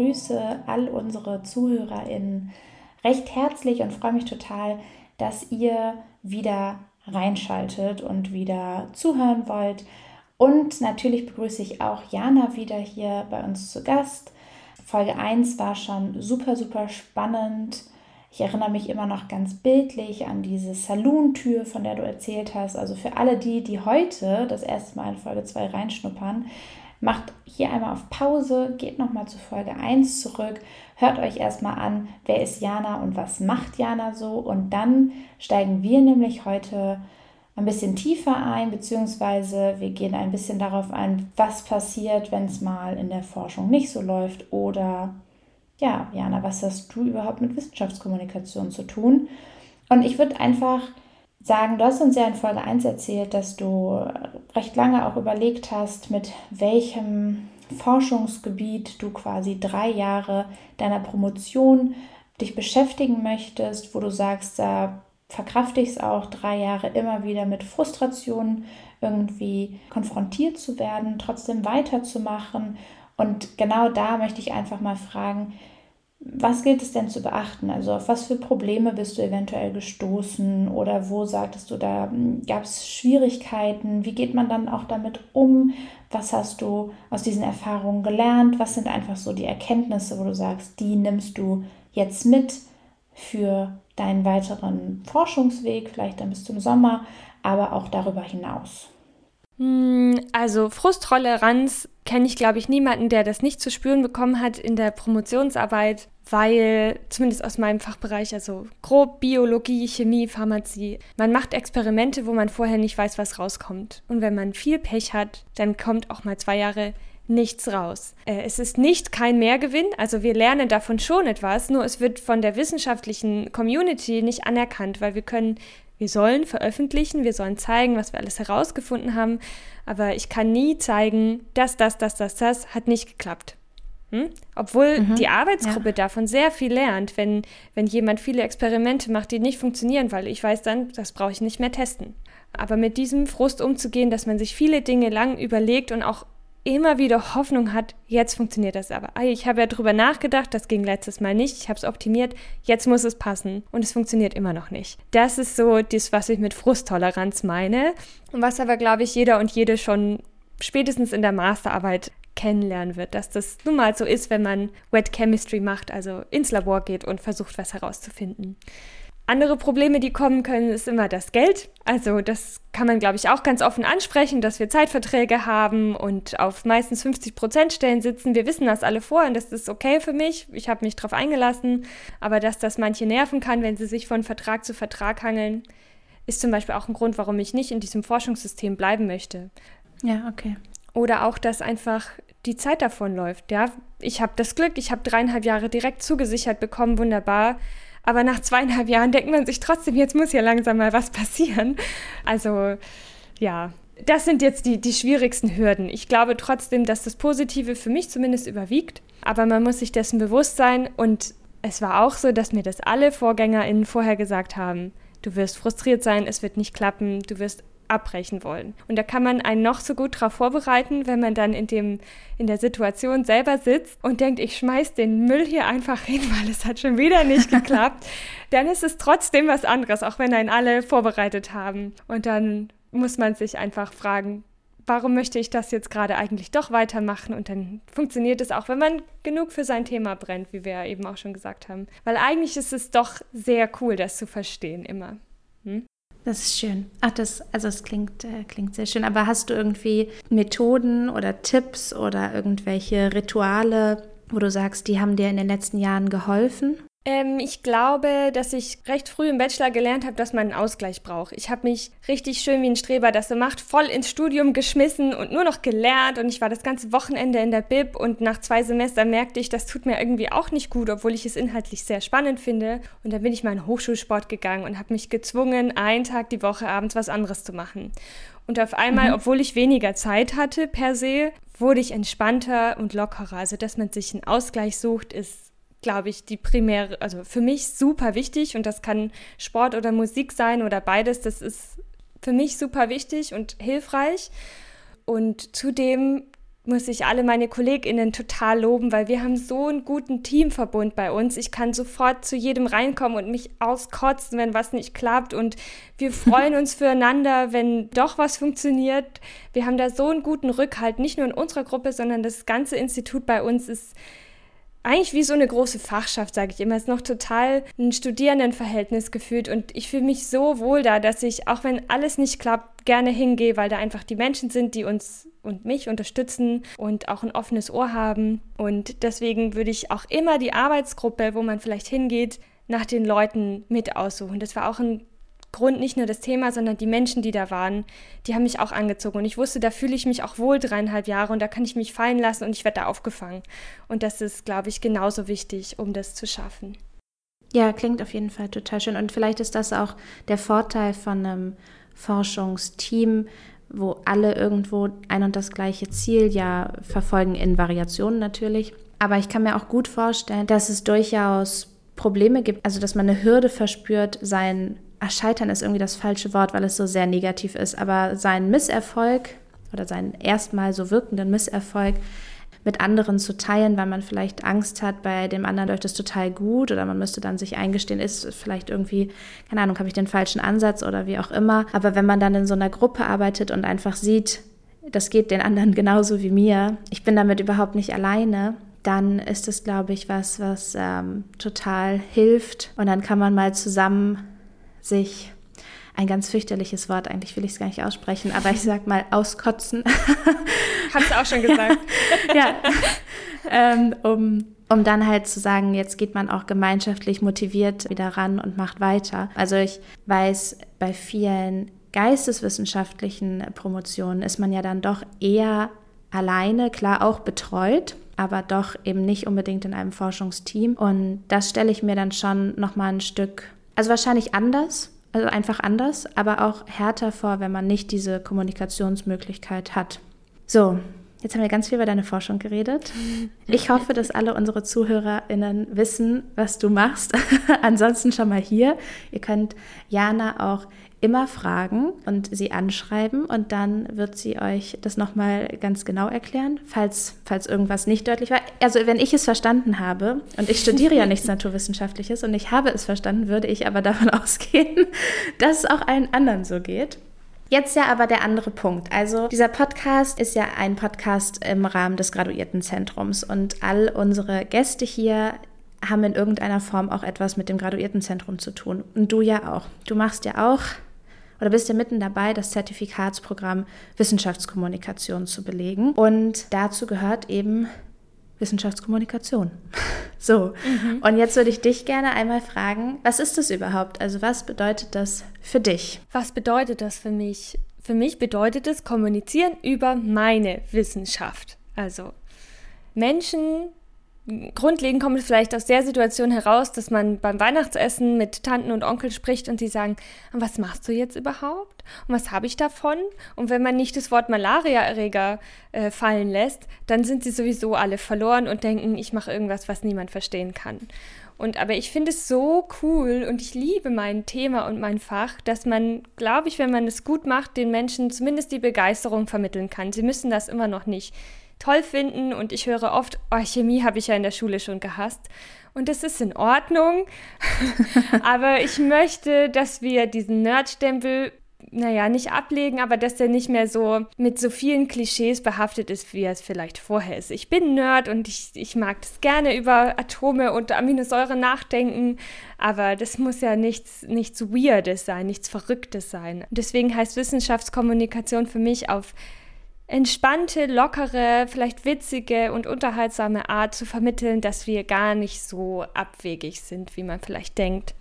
begrüße all unsere ZuhörerInnen recht herzlich und freue mich total, dass ihr wieder reinschaltet und wieder zuhören wollt. Und natürlich begrüße ich auch Jana wieder hier bei uns zu Gast. Folge 1 war schon super, super spannend. Ich erinnere mich immer noch ganz bildlich an diese Saloon-Tür, von der du erzählt hast. Also für alle die, die heute das erste Mal in Folge 2 reinschnuppern, macht hier einmal auf Pause, geht nochmal zu Folge 1 zurück, hört euch erstmal an, wer ist Jana und was macht Jana so. Und dann steigen wir nämlich heute ein bisschen tiefer ein, beziehungsweise wir gehen ein bisschen darauf ein, was passiert, wenn es mal in der Forschung nicht so läuft oder ja, Jana, was hast du überhaupt mit Wissenschaftskommunikation zu tun? Und ich würde einfach sagen, du hast uns ja in Folge 1 erzählt, dass du recht lange auch überlegt hast, mit welchem Forschungsgebiet du quasi drei Jahre deiner Promotion dich beschäftigen möchtest, wo du sagst, da verkrafte ich es auch, drei Jahre immer wieder mit Frustrationen irgendwie konfrontiert zu werden, trotzdem weiterzumachen. Und genau da möchte ich einfach mal fragen, was gilt es denn zu beachten? Also auf was für Probleme bist du eventuell gestoßen oder wo sagtest du, da hm, gab es Schwierigkeiten? Wie geht man dann auch damit um? Was hast du aus diesen Erfahrungen gelernt? Was sind einfach so die Erkenntnisse, wo du sagst, die nimmst du jetzt mit für deinen weiteren Forschungsweg, vielleicht dann bis zum Sommer, aber auch darüber hinaus? Hm, also Frusttoleranz kenne ich, glaube ich, niemanden, der das nicht zu spüren bekommen hat in der Promotionsarbeit, weil zumindest aus meinem Fachbereich, also grob Biologie, Chemie, Pharmazie, man macht Experimente, wo man vorher nicht weiß, was rauskommt. Und wenn man viel Pech hat, dann kommt auch mal zwei Jahre nichts raus. Äh, es ist nicht kein Mehrgewinn, also wir lernen davon schon etwas, nur es wird von der wissenschaftlichen Community nicht anerkannt, weil wir können wir sollen veröffentlichen, wir sollen zeigen, was wir alles herausgefunden haben, aber ich kann nie zeigen, das, das, das, das, das hat nicht geklappt. Hm? Obwohl mhm, die Arbeitsgruppe ja. davon sehr viel lernt, wenn, wenn jemand viele Experimente macht, die nicht funktionieren, weil ich weiß dann, das brauche ich nicht mehr testen. Aber mit diesem Frust umzugehen, dass man sich viele Dinge lang überlegt und auch immer wieder Hoffnung hat, jetzt funktioniert das aber. Ich habe ja drüber nachgedacht, das ging letztes Mal nicht, ich habe es optimiert, jetzt muss es passen und es funktioniert immer noch nicht. Das ist so das, was ich mit Frusttoleranz meine und was aber, glaube ich, jeder und jede schon spätestens in der Masterarbeit kennenlernen wird, dass das nun mal so ist, wenn man Wet Chemistry macht, also ins Labor geht und versucht, was herauszufinden. Andere Probleme, die kommen können, ist immer das Geld. Also das kann man, glaube ich, auch ganz offen ansprechen, dass wir Zeitverträge haben und auf meistens 50 Prozent Stellen sitzen. Wir wissen das alle vor und das ist okay für mich. Ich habe mich darauf eingelassen. Aber dass das manche nerven kann, wenn sie sich von Vertrag zu Vertrag hangeln, ist zum Beispiel auch ein Grund, warum ich nicht in diesem Forschungssystem bleiben möchte. Ja, okay. Oder auch, dass einfach die Zeit davon läuft. Ja, ich habe das Glück, ich habe dreieinhalb Jahre direkt zugesichert bekommen, wunderbar. Aber nach zweieinhalb Jahren denkt man sich trotzdem, jetzt muss ja langsam mal was passieren. Also ja, das sind jetzt die, die schwierigsten Hürden. Ich glaube trotzdem, dass das Positive für mich zumindest überwiegt. Aber man muss sich dessen bewusst sein. Und es war auch so, dass mir das alle VorgängerInnen vorher gesagt haben. Du wirst frustriert sein, es wird nicht klappen, du wirst abbrechen wollen. Und da kann man einen noch so gut darauf vorbereiten, wenn man dann in, dem, in der Situation selber sitzt und denkt, ich schmeiß den Müll hier einfach hin, weil es hat schon wieder nicht geklappt, dann ist es trotzdem was anderes, auch wenn einen alle vorbereitet haben. Und dann muss man sich einfach fragen, warum möchte ich das jetzt gerade eigentlich doch weitermachen? Und dann funktioniert es auch, wenn man genug für sein Thema brennt, wie wir ja eben auch schon gesagt haben. Weil eigentlich ist es doch sehr cool, das zu verstehen immer. Hm? Das ist schön. Ach, das, also es klingt, äh, klingt sehr schön. Aber hast du irgendwie Methoden oder Tipps oder irgendwelche Rituale, wo du sagst, die haben dir in den letzten Jahren geholfen? Ähm, ich glaube, dass ich recht früh im Bachelor gelernt habe, dass man einen Ausgleich braucht. Ich habe mich richtig schön wie ein Streber, das so macht, voll ins Studium geschmissen und nur noch gelernt. Und ich war das ganze Wochenende in der Bib und nach zwei Semestern merkte ich, das tut mir irgendwie auch nicht gut, obwohl ich es inhaltlich sehr spannend finde. Und dann bin ich mal in Hochschulsport gegangen und habe mich gezwungen, einen Tag die Woche abends was anderes zu machen. Und auf einmal, mhm. obwohl ich weniger Zeit hatte per se, wurde ich entspannter und lockerer. Also, dass man sich einen Ausgleich sucht, ist glaube ich, die primäre, also für mich super wichtig und das kann Sport oder Musik sein oder beides. Das ist für mich super wichtig und hilfreich. Und zudem muss ich alle meine KollegInnen total loben, weil wir haben so einen guten Teamverbund bei uns. Ich kann sofort zu jedem reinkommen und mich auskotzen, wenn was nicht klappt. Und wir freuen uns füreinander, wenn doch was funktioniert. Wir haben da so einen guten Rückhalt, nicht nur in unserer Gruppe, sondern das ganze Institut bei uns ist eigentlich wie so eine große Fachschaft, sage ich immer. Es ist noch total ein Studierendenverhältnis gefühlt und ich fühle mich so wohl da, dass ich, auch wenn alles nicht klappt, gerne hingehe, weil da einfach die Menschen sind, die uns und mich unterstützen und auch ein offenes Ohr haben. Und deswegen würde ich auch immer die Arbeitsgruppe, wo man vielleicht hingeht, nach den Leuten mit aussuchen. Das war auch ein Grund, nicht nur das Thema, sondern die Menschen, die da waren, die haben mich auch angezogen. Und ich wusste, da fühle ich mich auch wohl dreieinhalb Jahre und da kann ich mich fallen lassen und ich werde da aufgefangen. Und das ist, glaube ich, genauso wichtig, um das zu schaffen. Ja, klingt auf jeden Fall total schön. Und vielleicht ist das auch der Vorteil von einem Forschungsteam, wo alle irgendwo ein und das gleiche Ziel ja verfolgen, in Variationen natürlich. Aber ich kann mir auch gut vorstellen, dass es durchaus Probleme gibt, also dass man eine Hürde verspürt, sein ach, Scheitern ist irgendwie das falsche Wort, weil es so sehr negativ ist, aber sein Misserfolg oder seinen erstmal so wirkenden Misserfolg mit anderen zu teilen, weil man vielleicht Angst hat, bei dem anderen läuft es total gut oder man müsste dann sich eingestehen, ist vielleicht irgendwie, keine Ahnung, habe ich den falschen Ansatz oder wie auch immer. Aber wenn man dann in so einer Gruppe arbeitet und einfach sieht, das geht den anderen genauso wie mir, ich bin damit überhaupt nicht alleine, dann ist es, glaube ich, was, was ähm, total hilft. Und dann kann man mal zusammen sich ein ganz fürchterliches Wort, eigentlich will ich es gar nicht aussprechen, aber ich sag mal auskotzen. Hast du auch schon gesagt. ja. Ähm, um, um dann halt zu sagen, jetzt geht man auch gemeinschaftlich motiviert wieder ran und macht weiter. Also ich weiß, bei vielen geisteswissenschaftlichen Promotionen ist man ja dann doch eher alleine, klar auch betreut, aber doch eben nicht unbedingt in einem Forschungsteam. Und das stelle ich mir dann schon nochmal ein Stück also wahrscheinlich anders, also einfach anders, aber auch härter vor, wenn man nicht diese Kommunikationsmöglichkeit hat. So, jetzt haben wir ganz viel über deine Forschung geredet. Ich hoffe, dass alle unsere ZuhörerInnen wissen, was du machst. Ansonsten schon mal hier. Ihr könnt Jana auch immer fragen und sie anschreiben und dann wird sie euch das nochmal ganz genau erklären, falls, falls irgendwas nicht deutlich war. Also wenn ich es verstanden habe und ich studiere ja nichts Naturwissenschaftliches und ich habe es verstanden, würde ich aber davon ausgehen, dass es auch allen anderen so geht. Jetzt ja aber der andere Punkt. Also dieser Podcast ist ja ein Podcast im Rahmen des Graduiertenzentrums und all unsere Gäste hier haben in irgendeiner Form auch etwas mit dem Graduiertenzentrum zu tun. Und du ja auch. Du machst ja auch oder bist ja mitten dabei, das Zertifikatsprogramm Wissenschaftskommunikation zu belegen. Und dazu gehört eben Wissenschaftskommunikation. So, mhm. und jetzt würde ich dich gerne einmal fragen, was ist das überhaupt? Also was bedeutet das für dich? Was bedeutet das für mich? Für mich bedeutet es kommunizieren über meine Wissenschaft. Also Menschen grundlegend kommt es vielleicht aus der Situation heraus, dass man beim Weihnachtsessen mit Tanten und Onkel spricht und die sagen, was machst du jetzt überhaupt? Und was habe ich davon? Und wenn man nicht das Wort Malariaerreger äh, fallen lässt, dann sind sie sowieso alle verloren und denken, ich mache irgendwas, was niemand verstehen kann. Und aber ich finde es so cool und ich liebe mein Thema und mein Fach, dass man, glaube ich, wenn man es gut macht, den Menschen zumindest die Begeisterung vermitteln kann. Sie müssen das immer noch nicht toll finden und ich höre oft, oh, Chemie habe ich ja in der Schule schon gehasst. Und das ist in Ordnung. aber ich möchte, dass wir diesen Nerdstempel, naja, nicht ablegen, aber dass der nicht mehr so mit so vielen Klischees behaftet ist, wie er es vielleicht vorher ist. Ich bin Nerd und ich, ich mag es gerne über Atome und Aminosäuren nachdenken, aber das muss ja nichts, nichts Weirdes sein, nichts Verrücktes sein. Deswegen heißt Wissenschaftskommunikation für mich auf entspannte, lockere, vielleicht witzige und unterhaltsame Art zu vermitteln, dass wir gar nicht so abwegig sind, wie man vielleicht denkt.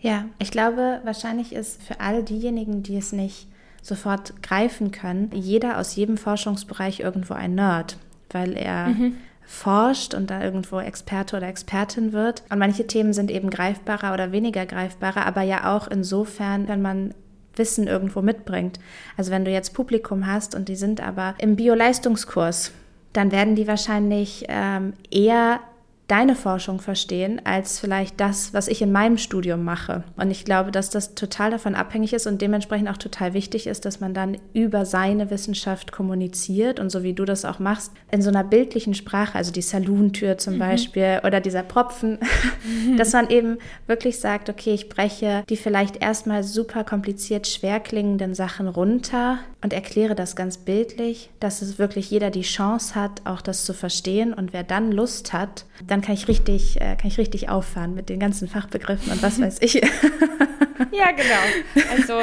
Ja, ich glaube, wahrscheinlich ist für all diejenigen, die es nicht sofort greifen können, jeder aus jedem Forschungsbereich irgendwo ein Nerd, weil er mhm. forscht und da irgendwo Experte oder Expertin wird. Und manche Themen sind eben greifbarer oder weniger greifbarer, aber ja auch insofern, wenn man Wissen irgendwo mitbringt. Also wenn du jetzt Publikum hast und die sind aber im Bio-Leistungskurs, dann werden die wahrscheinlich ähm, eher deine Forschung verstehen als vielleicht das, was ich in meinem Studium mache. Und ich glaube, dass das total davon abhängig ist und dementsprechend auch total wichtig ist, dass man dann über seine Wissenschaft kommuniziert und so wie du das auch machst, in so einer bildlichen Sprache, also die Salontür zum mhm. Beispiel oder dieser Propfen, mhm. dass man eben wirklich sagt, okay, ich breche die vielleicht erstmal super kompliziert schwer klingenden Sachen runter und erkläre das ganz bildlich, dass es wirklich jeder die Chance hat, auch das zu verstehen und wer dann Lust hat, dann dann kann ich richtig, äh, kann ich richtig auffahren mit den ganzen Fachbegriffen und was weiß ich. ja, genau. Also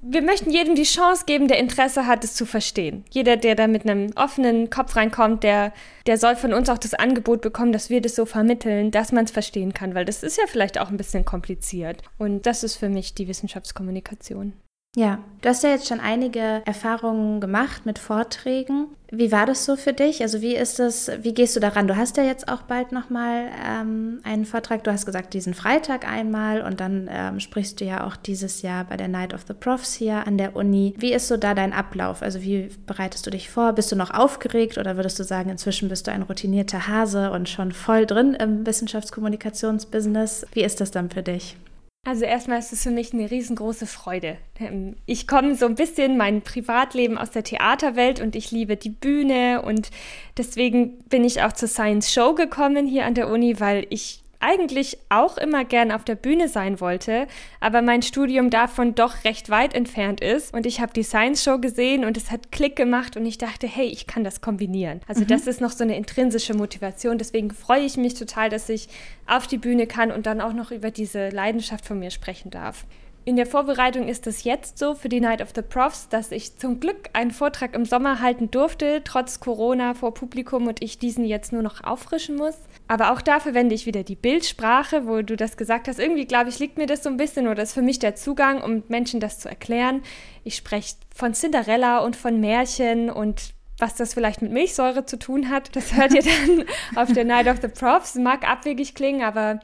wir möchten jedem die Chance geben, der Interesse hat, es zu verstehen. Jeder, der da mit einem offenen Kopf reinkommt, der, der soll von uns auch das Angebot bekommen, dass wir das so vermitteln, dass man es verstehen kann, weil das ist ja vielleicht auch ein bisschen kompliziert. Und das ist für mich die Wissenschaftskommunikation. Ja, du hast ja jetzt schon einige Erfahrungen gemacht mit Vorträgen. Wie war das so für dich? Also wie ist das, wie gehst du daran? Du hast ja jetzt auch bald nochmal ähm, einen Vortrag. Du hast gesagt, diesen Freitag einmal und dann ähm, sprichst du ja auch dieses Jahr bei der Night of the Profs hier an der Uni. Wie ist so da dein Ablauf? Also wie bereitest du dich vor? Bist du noch aufgeregt oder würdest du sagen, inzwischen bist du ein routinierter Hase und schon voll drin im Wissenschaftskommunikationsbusiness? Wie ist das dann für dich? Also erstmal ist es für mich eine riesengroße Freude. Ähm, ich komme so ein bisschen mein Privatleben aus der Theaterwelt und ich liebe die Bühne und deswegen bin ich auch zur Science Show gekommen hier an der Uni, weil ich eigentlich auch immer gern auf der Bühne sein wollte, aber mein Studium davon doch recht weit entfernt ist. Und ich habe die Science Show gesehen und es hat Klick gemacht und ich dachte, hey, ich kann das kombinieren. Also mhm. das ist noch so eine intrinsische Motivation. Deswegen freue ich mich total, dass ich auf die Bühne kann und dann auch noch über diese Leidenschaft von mir sprechen darf. In der Vorbereitung ist es jetzt so für die Night of the Profs, dass ich zum Glück einen Vortrag im Sommer halten durfte, trotz Corona vor Publikum und ich diesen jetzt nur noch auffrischen muss. Aber auch da verwende ich wieder die Bildsprache, wo du das gesagt hast. Irgendwie, glaube ich, liegt mir das so ein bisschen oder ist für mich der Zugang, um Menschen das zu erklären. Ich spreche von Cinderella und von Märchen und was das vielleicht mit Milchsäure zu tun hat. Das hört ihr dann auf der Night of the Profs. Mag abwegig klingen, aber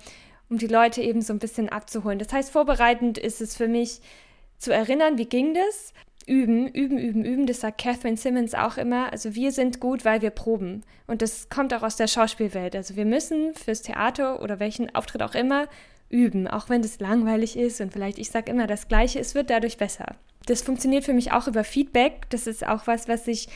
um die Leute eben so ein bisschen abzuholen. Das heißt, vorbereitend ist es für mich zu erinnern, wie ging das? Üben, üben, üben, üben. Das sagt Catherine Simmons auch immer. Also wir sind gut, weil wir proben. Und das kommt auch aus der Schauspielwelt. Also wir müssen fürs Theater oder welchen Auftritt auch immer üben, auch wenn das langweilig ist und vielleicht ich sage immer das Gleiche, es wird dadurch besser. Das funktioniert für mich auch über Feedback. Das ist auch was, was ich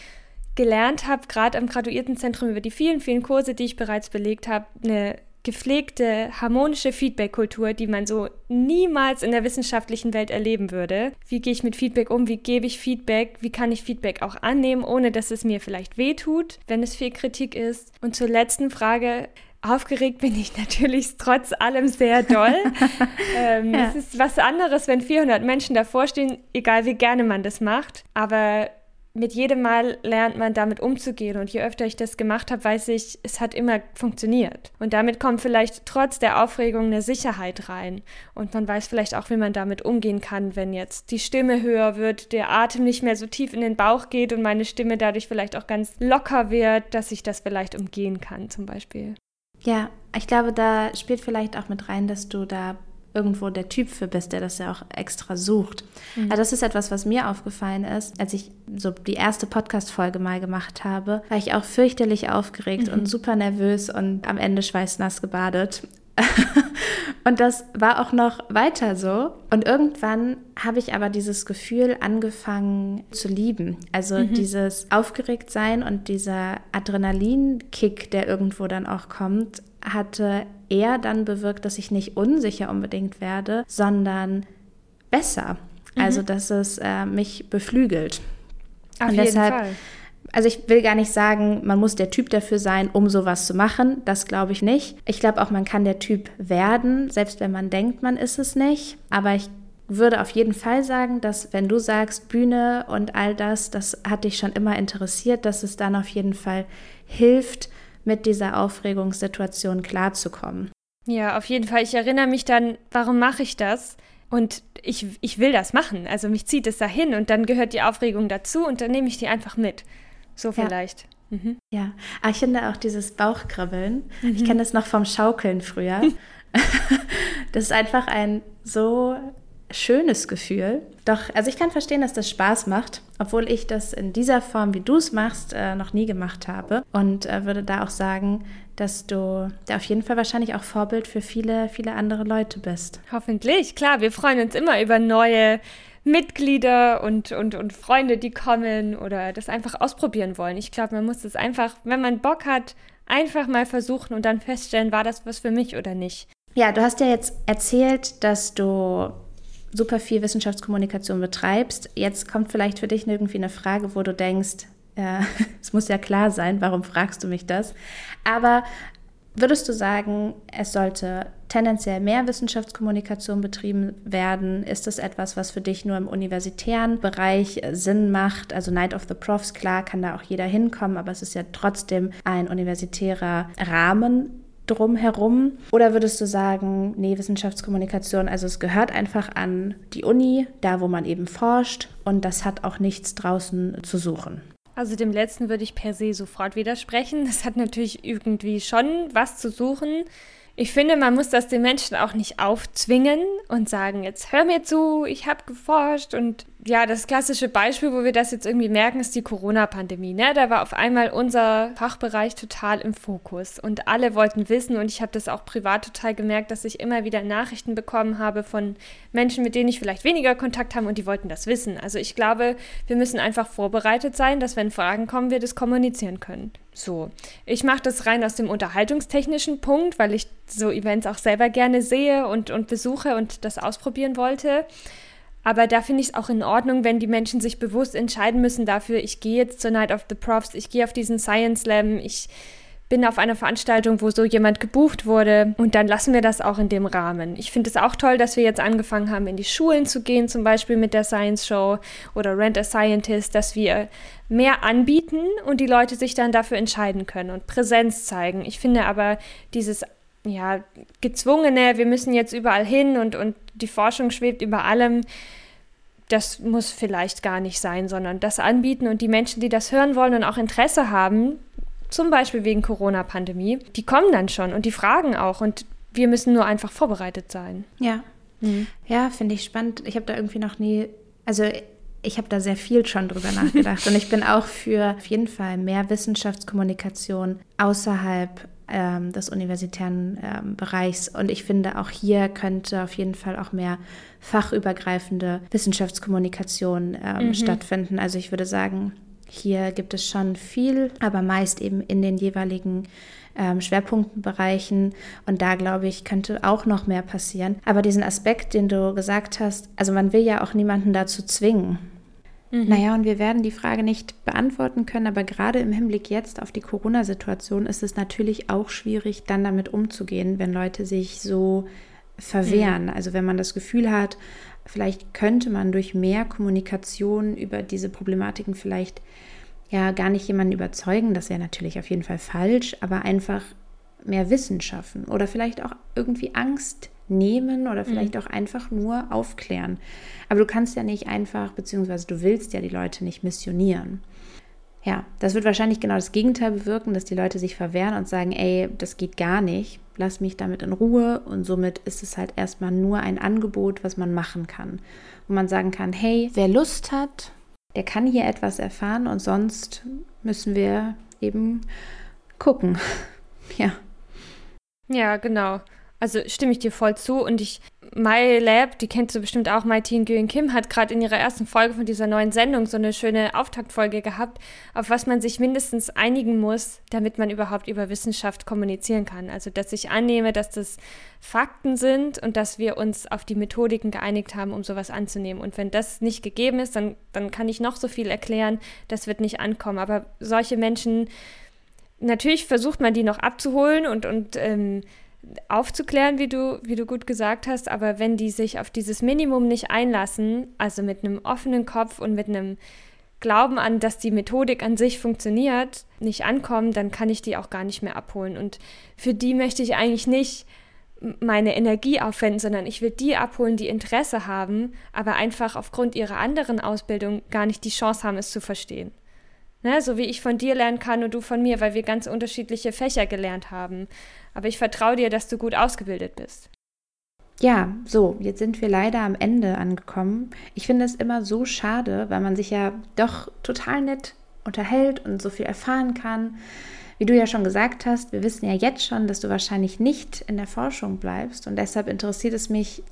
gelernt habe, gerade am Graduiertenzentrum über die vielen, vielen Kurse, die ich bereits belegt habe, eine gepflegte, harmonische Feedback-Kultur, die man so niemals in der wissenschaftlichen Welt erleben würde. Wie gehe ich mit Feedback um? Wie gebe ich Feedback? Wie kann ich Feedback auch annehmen, ohne dass es mir vielleicht wehtut, wenn es viel Kritik ist? Und zur letzten Frage. Aufgeregt bin ich natürlich trotz allem sehr doll. ähm, ja. Es ist was anderes, wenn 400 Menschen davor stehen, egal wie gerne man das macht. Aber mit jedem Mal lernt man damit umzugehen und je öfter ich das gemacht habe, weiß ich, es hat immer funktioniert. Und damit kommt vielleicht trotz der Aufregung eine Sicherheit rein und man weiß vielleicht auch, wie man damit umgehen kann, wenn jetzt die Stimme höher wird, der Atem nicht mehr so tief in den Bauch geht und meine Stimme dadurch vielleicht auch ganz locker wird, dass ich das vielleicht umgehen kann zum Beispiel. Ja, ich glaube, da spielt vielleicht auch mit rein, dass du da irgendwo der Typ für bist, der das ja auch extra sucht. Mhm. Also das ist etwas, was mir aufgefallen ist, als ich so die erste Podcast-Folge mal gemacht habe, war ich auch fürchterlich aufgeregt mhm. und super nervös und am Ende schweißnass gebadet. und das war auch noch weiter so. Und irgendwann habe ich aber dieses Gefühl angefangen zu lieben. Also mhm. dieses Aufgeregtsein und dieser Adrenalinkick, der irgendwo dann auch kommt, hatte eher dann bewirkt, dass ich nicht unsicher unbedingt werde, sondern besser. Mhm. Also, dass es äh, mich beflügelt. Auf Und jeden deshalb, Fall. Also ich will gar nicht sagen, man muss der Typ dafür sein, um sowas zu machen. Das glaube ich nicht. Ich glaube auch, man kann der Typ werden, selbst wenn man denkt, man ist es nicht. Aber ich würde auf jeden Fall sagen, dass wenn du sagst, Bühne und all das, das hat dich schon immer interessiert, dass es dann auf jeden Fall hilft, mit dieser Aufregungssituation klarzukommen. Ja, auf jeden Fall. Ich erinnere mich dann, warum mache ich das? Und ich, ich will das machen. Also mich zieht es dahin und dann gehört die Aufregung dazu und dann nehme ich die einfach mit. So vielleicht. Ja, mhm. ja. aber ich finde auch dieses Bauchkribbeln. Mhm. Ich kenne das noch vom Schaukeln früher. das ist einfach ein so schönes Gefühl. Doch, also ich kann verstehen, dass das Spaß macht, obwohl ich das in dieser Form, wie du es machst, äh, noch nie gemacht habe. Und äh, würde da auch sagen, dass du da auf jeden Fall wahrscheinlich auch Vorbild für viele, viele andere Leute bist. Hoffentlich, klar. Wir freuen uns immer über neue Mitglieder und, und, und Freunde, die kommen oder das einfach ausprobieren wollen. Ich glaube, man muss es einfach, wenn man Bock hat, einfach mal versuchen und dann feststellen, war das was für mich oder nicht. Ja, du hast ja jetzt erzählt, dass du super viel Wissenschaftskommunikation betreibst. Jetzt kommt vielleicht für dich irgendwie eine Frage, wo du denkst, äh, es muss ja klar sein, warum fragst du mich das? Aber würdest du sagen, es sollte tendenziell mehr Wissenschaftskommunikation betrieben werden? Ist das etwas, was für dich nur im universitären Bereich Sinn macht? Also Night of the Profs, klar, kann da auch jeder hinkommen, aber es ist ja trotzdem ein universitärer Rahmen drumherum? Oder würdest du sagen, nee, Wissenschaftskommunikation, also es gehört einfach an die Uni, da wo man eben forscht und das hat auch nichts draußen zu suchen? Also dem letzten würde ich per se sofort widersprechen. Das hat natürlich irgendwie schon was zu suchen. Ich finde, man muss das den Menschen auch nicht aufzwingen und sagen, jetzt hör mir zu, ich habe geforscht und ja, das klassische Beispiel, wo wir das jetzt irgendwie merken, ist die Corona-Pandemie. Ne? Da war auf einmal unser Fachbereich total im Fokus und alle wollten wissen und ich habe das auch privat total gemerkt, dass ich immer wieder Nachrichten bekommen habe von Menschen, mit denen ich vielleicht weniger Kontakt habe und die wollten das wissen. Also ich glaube, wir müssen einfach vorbereitet sein, dass wenn Fragen kommen, wir das kommunizieren können. So, ich mache das rein aus dem unterhaltungstechnischen Punkt, weil ich so Events auch selber gerne sehe und, und besuche und das ausprobieren wollte. Aber da finde ich es auch in Ordnung, wenn die Menschen sich bewusst entscheiden müssen dafür, ich gehe jetzt zur Night of the Profs, ich gehe auf diesen Science Slam, ich bin auf einer Veranstaltung, wo so jemand gebucht wurde und dann lassen wir das auch in dem Rahmen. Ich finde es auch toll, dass wir jetzt angefangen haben, in die Schulen zu gehen, zum Beispiel mit der Science Show oder Rent a Scientist, dass wir mehr anbieten und die Leute sich dann dafür entscheiden können und Präsenz zeigen. Ich finde aber dieses ja, gezwungene, wir müssen jetzt überall hin und, und die Forschung schwebt über allem, das muss vielleicht gar nicht sein, sondern das anbieten und die Menschen, die das hören wollen und auch Interesse haben, zum Beispiel wegen Corona-Pandemie, die kommen dann schon und die fragen auch und wir müssen nur einfach vorbereitet sein. Ja. Mhm. Ja, finde ich spannend. Ich habe da irgendwie noch nie, also ich habe da sehr viel schon drüber nachgedacht und ich bin auch für auf jeden Fall mehr Wissenschaftskommunikation außerhalb ähm, des universitären ähm, Bereichs. Und ich finde, auch hier könnte auf jeden Fall auch mehr fachübergreifende Wissenschaftskommunikation ähm, mhm. stattfinden. Also ich würde sagen, hier gibt es schon viel, aber meist eben in den jeweiligen ähm, Schwerpunktbereichen. Und da, glaube ich, könnte auch noch mehr passieren. Aber diesen Aspekt, den du gesagt hast, also man will ja auch niemanden dazu zwingen. Mhm. Naja, und wir werden die Frage nicht beantworten können, aber gerade im Hinblick jetzt auf die Corona-Situation ist es natürlich auch schwierig, dann damit umzugehen, wenn Leute sich so verwehren. Mhm. Also wenn man das Gefühl hat, vielleicht könnte man durch mehr Kommunikation über diese Problematiken vielleicht ja gar nicht jemanden überzeugen, das wäre natürlich auf jeden Fall falsch, aber einfach mehr Wissen schaffen oder vielleicht auch irgendwie Angst nehmen oder vielleicht mhm. auch einfach nur aufklären. Aber du kannst ja nicht einfach, beziehungsweise du willst ja die Leute nicht missionieren. Ja, das wird wahrscheinlich genau das Gegenteil bewirken, dass die Leute sich verwehren und sagen, ey, das geht gar nicht, lass mich damit in Ruhe. Und somit ist es halt erstmal nur ein Angebot, was man machen kann. Wo man sagen kann, hey, wer Lust hat, der kann hier etwas erfahren und sonst müssen wir eben gucken. Ja. Ja, genau. Also stimme ich dir voll zu und ich, My Lab, die kennst du bestimmt auch, My Teen Nguyen Kim, hat gerade in ihrer ersten Folge von dieser neuen Sendung so eine schöne Auftaktfolge gehabt, auf was man sich mindestens einigen muss, damit man überhaupt über Wissenschaft kommunizieren kann. Also, dass ich annehme, dass das Fakten sind und dass wir uns auf die Methodiken geeinigt haben, um sowas anzunehmen. Und wenn das nicht gegeben ist, dann, dann kann ich noch so viel erklären, das wird nicht ankommen. Aber solche Menschen, natürlich versucht man die noch abzuholen und, und ähm, aufzuklären, wie du, wie du gut gesagt hast, aber wenn die sich auf dieses Minimum nicht einlassen, also mit einem offenen Kopf und mit einem Glauben an, dass die Methodik an sich funktioniert, nicht ankommen, dann kann ich die auch gar nicht mehr abholen. Und für die möchte ich eigentlich nicht meine Energie aufwenden, sondern ich will die abholen, die Interesse haben, aber einfach aufgrund ihrer anderen Ausbildung gar nicht die Chance haben, es zu verstehen. Ne, so wie ich von dir lernen kann und du von mir, weil wir ganz unterschiedliche Fächer gelernt haben. Aber ich vertraue dir, dass du gut ausgebildet bist. Ja, so, jetzt sind wir leider am Ende angekommen. Ich finde es immer so schade, weil man sich ja doch total nett unterhält und so viel erfahren kann. Wie du ja schon gesagt hast, wir wissen ja jetzt schon, dass du wahrscheinlich nicht in der Forschung bleibst und deshalb interessiert es mich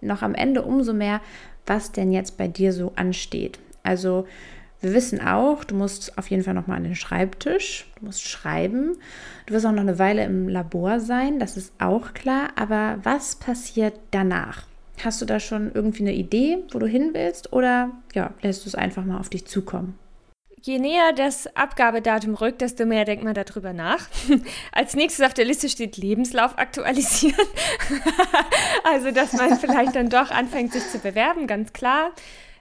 noch am Ende umso mehr, was denn jetzt bei dir so ansteht. Also wir wissen auch, du musst auf jeden Fall nochmal an den Schreibtisch, du musst schreiben, du wirst auch noch eine Weile im Labor sein, das ist auch klar, aber was passiert danach? Hast du da schon irgendwie eine Idee, wo du hin willst oder ja, lässt du es einfach mal auf dich zukommen? Je näher das Abgabedatum rückt, desto mehr denkt man darüber nach. Als nächstes auf der Liste steht Lebenslauf aktualisieren. also, dass man vielleicht dann doch anfängt, sich zu bewerben, ganz klar.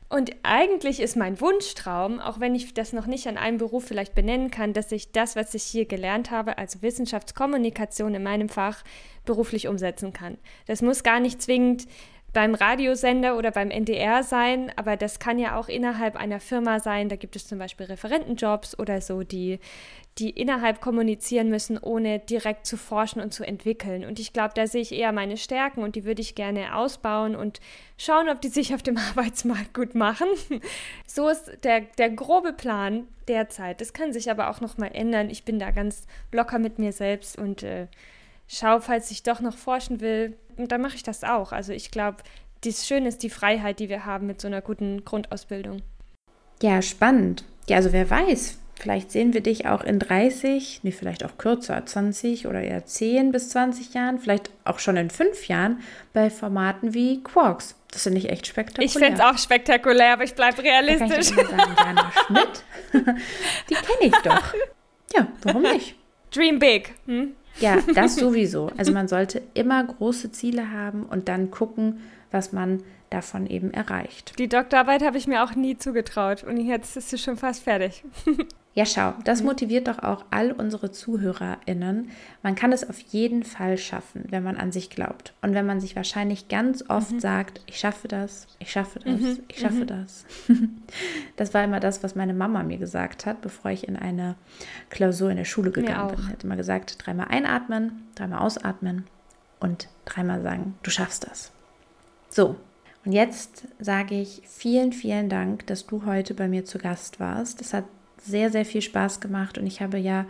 Und eigentlich ist mein Wunschtraum, auch wenn ich das noch nicht an einem Beruf vielleicht benennen kann, dass ich das, was ich hier gelernt habe, also Wissenschaftskommunikation in meinem Fach, beruflich umsetzen kann. Das muss gar nicht zwingend beim Radiosender oder beim NDR sein, aber das kann ja auch innerhalb einer Firma sein. Da gibt es zum Beispiel Referentenjobs oder so, die, die innerhalb kommunizieren müssen, ohne direkt zu forschen und zu entwickeln. Und ich glaube, da sehe ich eher meine Stärken und die würde ich gerne ausbauen und schauen, ob die sich auf dem Arbeitsmarkt gut machen. so ist der, der grobe Plan derzeit. Das kann sich aber auch noch mal ändern. Ich bin da ganz locker mit mir selbst und äh, schaue, falls ich doch noch forschen will. Und dann mache ich das auch. Also ich glaube, das Schöne ist die Freiheit, die wir haben mit so einer guten Grundausbildung. Ja, spannend. Ja, also wer weiß, Vielleicht sehen wir dich auch in 30, nee, vielleicht auch kürzer, 20 oder eher 10 bis 20 Jahren, vielleicht auch schon in 5 Jahren bei Formaten wie Quarks. Das finde ich echt spektakulär. Ich finde es auch spektakulär, aber ich bleibe realistisch. Da kann ich sagen, Schmidt, die kenne ich doch. Ja, warum nicht? Dream big. Hm? Ja, das sowieso. Also man sollte immer große Ziele haben und dann gucken, was man davon eben erreicht. Die Doktorarbeit habe ich mir auch nie zugetraut und jetzt ist sie schon fast fertig. Ja, schau, das mhm. motiviert doch auch all unsere ZuhörerInnen. Man kann es auf jeden Fall schaffen, wenn man an sich glaubt. Und wenn man sich wahrscheinlich ganz oft mhm. sagt, ich schaffe das, ich schaffe das, mhm. ich schaffe mhm. das. das war immer das, was meine Mama mir gesagt hat, bevor ich in eine Klausur in der Schule gegangen bin. Sie hat immer gesagt, dreimal einatmen, dreimal ausatmen und dreimal sagen, du schaffst das. So, und jetzt sage ich vielen, vielen Dank, dass du heute bei mir zu Gast warst. Das hat sehr, sehr viel Spaß gemacht und ich habe ja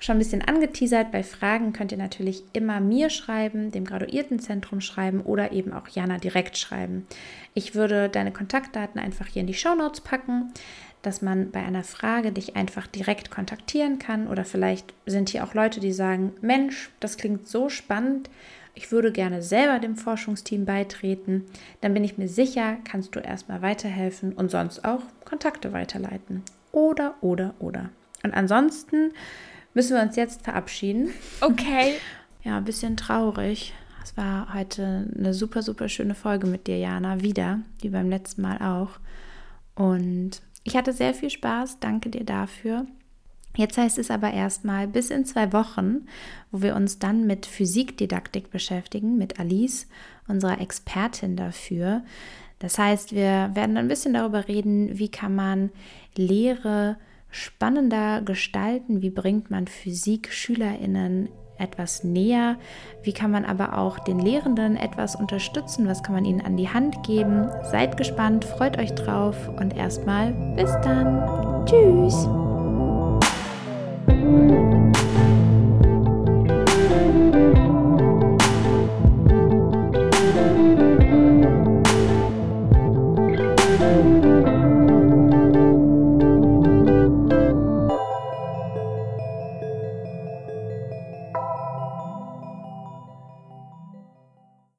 schon ein bisschen angeteasert. Bei Fragen könnt ihr natürlich immer mir schreiben, dem Graduiertenzentrum schreiben oder eben auch Jana direkt schreiben. Ich würde deine Kontaktdaten einfach hier in die Show Notes packen, dass man bei einer Frage dich einfach direkt kontaktieren kann oder vielleicht sind hier auch Leute, die sagen, Mensch, das klingt so spannend. Ich würde gerne selber dem Forschungsteam beitreten. Dann bin ich mir sicher, kannst du erstmal weiterhelfen und sonst auch Kontakte weiterleiten. Oder, oder, oder. Und ansonsten müssen wir uns jetzt verabschieden. Okay. ja, ein bisschen traurig. Es war heute eine super, super schöne Folge mit dir, Jana. Wieder, wie beim letzten Mal auch. Und ich hatte sehr viel Spaß. Danke dir dafür. Jetzt heißt es aber erstmal bis in zwei Wochen, wo wir uns dann mit Physikdidaktik beschäftigen, mit Alice, unserer Expertin dafür. Das heißt, wir werden ein bisschen darüber reden, wie kann man Lehre spannender gestalten, wie bringt man Physik Schülerinnen etwas näher, wie kann man aber auch den Lehrenden etwas unterstützen, was kann man ihnen an die Hand geben. Seid gespannt, freut euch drauf und erstmal bis dann. Tschüss.